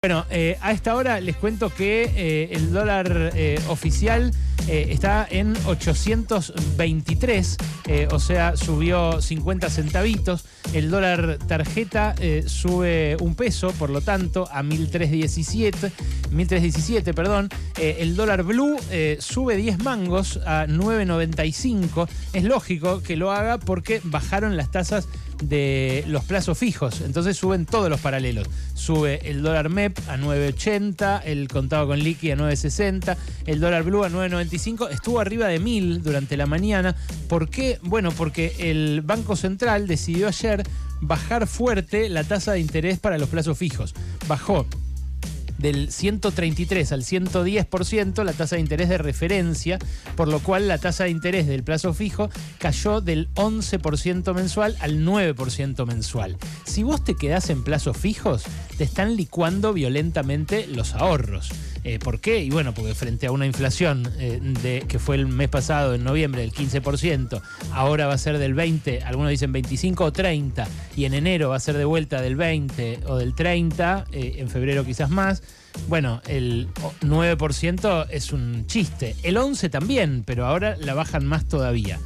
Bueno, eh, a esta hora les cuento que eh, el dólar eh, oficial está en 823, eh, o sea, subió 50 centavitos. El dólar tarjeta sube un peso, por lo tanto, a 1317, 1317, perdón. El dólar blue sube 10 mangos a 995. Es lógico que lo haga porque bajaron las tasas de los plazos fijos. Entonces suben todos los paralelos. Sube el dólar MEP a 9.80, el contado con liqui a 9.60, el dólar blue a 9.95. Estuvo arriba de 1.000 durante la mañana. ¿Por qué? Bueno, porque el Banco Central decidió ayer bajar fuerte la tasa de interés para los plazos fijos. Bajó del 133 al 110% la tasa de interés de referencia, por lo cual la tasa de interés del plazo fijo cayó del 11% mensual al 9% mensual. Si vos te quedás en plazos fijos, te están licuando violentamente los ahorros. Eh, ¿Por qué? Y bueno, porque frente a una inflación eh, que fue el mes pasado, en noviembre, del 15%, ahora va a ser del 20, algunos dicen 25 o 30, y en enero va a ser de vuelta del 20 o del 30, eh, en febrero quizás más. Bueno, el 9% es un chiste. El 11 también, pero ahora la bajan más todavía.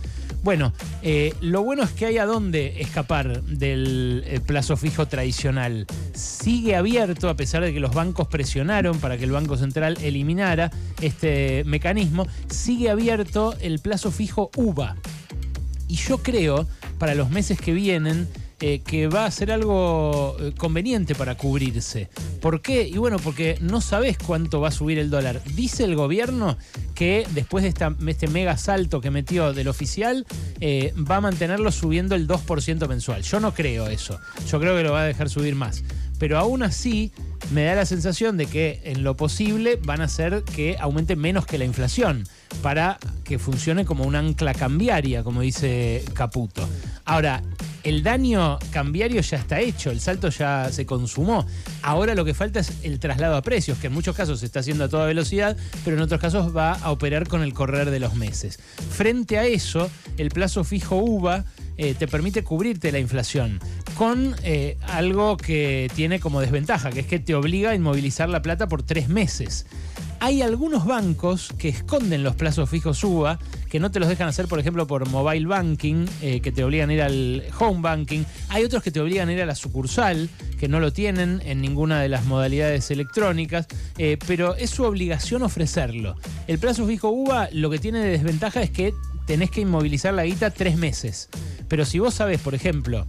Bueno, eh, lo bueno es que hay a dónde escapar del eh, plazo fijo tradicional. Sigue abierto, a pesar de que los bancos presionaron para que el Banco Central eliminara este mecanismo, sigue abierto el plazo fijo UVA. Y yo creo, para los meses que vienen, eh, que va a ser algo conveniente para cubrirse. ¿Por qué? Y bueno, porque no sabes cuánto va a subir el dólar. Dice el gobierno que después de este mega salto que metió del oficial, eh, va a mantenerlo subiendo el 2% mensual. Yo no creo eso. Yo creo que lo va a dejar subir más. Pero aún así, me da la sensación de que en lo posible van a hacer que aumente menos que la inflación para que funcione como un ancla cambiaria, como dice Caputo. Ahora, el daño cambiario ya está hecho, el salto ya se consumó. Ahora lo que falta es el traslado a precios, que en muchos casos se está haciendo a toda velocidad, pero en otros casos va a operar con el correr de los meses. Frente a eso, el plazo fijo UVA eh, te permite cubrirte la inflación con eh, algo que tiene como desventaja, que es que te obliga a inmovilizar la plata por tres meses. Hay algunos bancos que esconden los plazos fijos UVA, que no te los dejan hacer, por ejemplo, por mobile banking, eh, que te obligan a ir al home banking. Hay otros que te obligan a ir a la sucursal, que no lo tienen en ninguna de las modalidades electrónicas, eh, pero es su obligación ofrecerlo. El plazo fijo UVA lo que tiene de desventaja es que tenés que inmovilizar la guita tres meses. Pero si vos sabés, por ejemplo,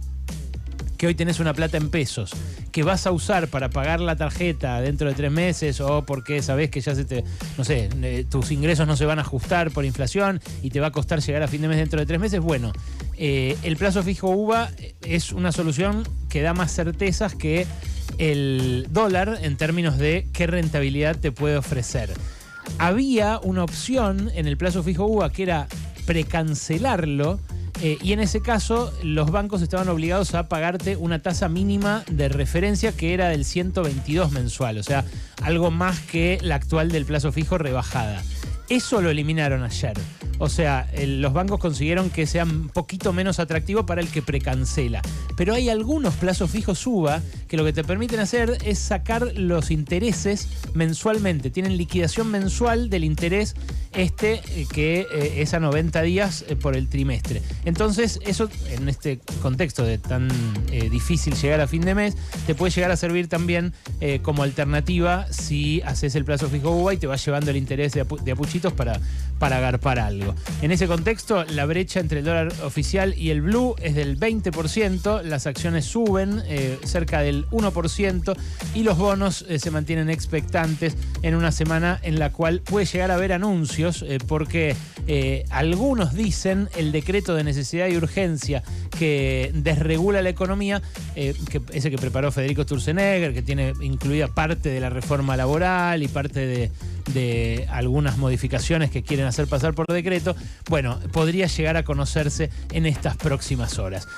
que hoy tenés una plata en pesos que vas a usar para pagar la tarjeta dentro de tres meses o porque sabés que ya se te, no sé, eh, tus ingresos no se van a ajustar por inflación y te va a costar llegar a fin de mes dentro de tres meses, bueno, eh, el plazo fijo UVA es una solución que da más certezas que el dólar en términos de qué rentabilidad te puede ofrecer. Había una opción en el plazo fijo UVA que era precancelarlo eh, y en ese caso, los bancos estaban obligados a pagarte una tasa mínima de referencia que era del 122 mensual, o sea, algo más que la actual del plazo fijo rebajada. Eso lo eliminaron ayer. O sea, los bancos consiguieron que sea un poquito menos atractivo para el que precancela. Pero hay algunos plazos fijos UVA que lo que te permiten hacer es sacar los intereses mensualmente. Tienen liquidación mensual del interés este eh, que eh, es a 90 días eh, por el trimestre. Entonces, eso en este contexto de tan difícil llegar a fin de mes, te puede llegar a servir también como alternativa si haces el plazo fijo UVA y te vas llevando el interés de, apu- de apuchitos para, para agarpar algo. En ese contexto, la brecha entre el dólar oficial y el blue es del 20%, las acciones suben cerca del 1% y los bonos eh, se mantienen expectantes en una semana en la cual puede llegar a haber anuncios eh, porque eh, algunos dicen el decreto de necesidad y urgencia que desregula la economía, que ese que preparó Federico Sturzenegger, que tiene incluida parte de la reforma laboral y parte de, algunas modificaciones que quieren hacer pasar por decreto, bueno, podría llegar a conocerse en estas próximas horas.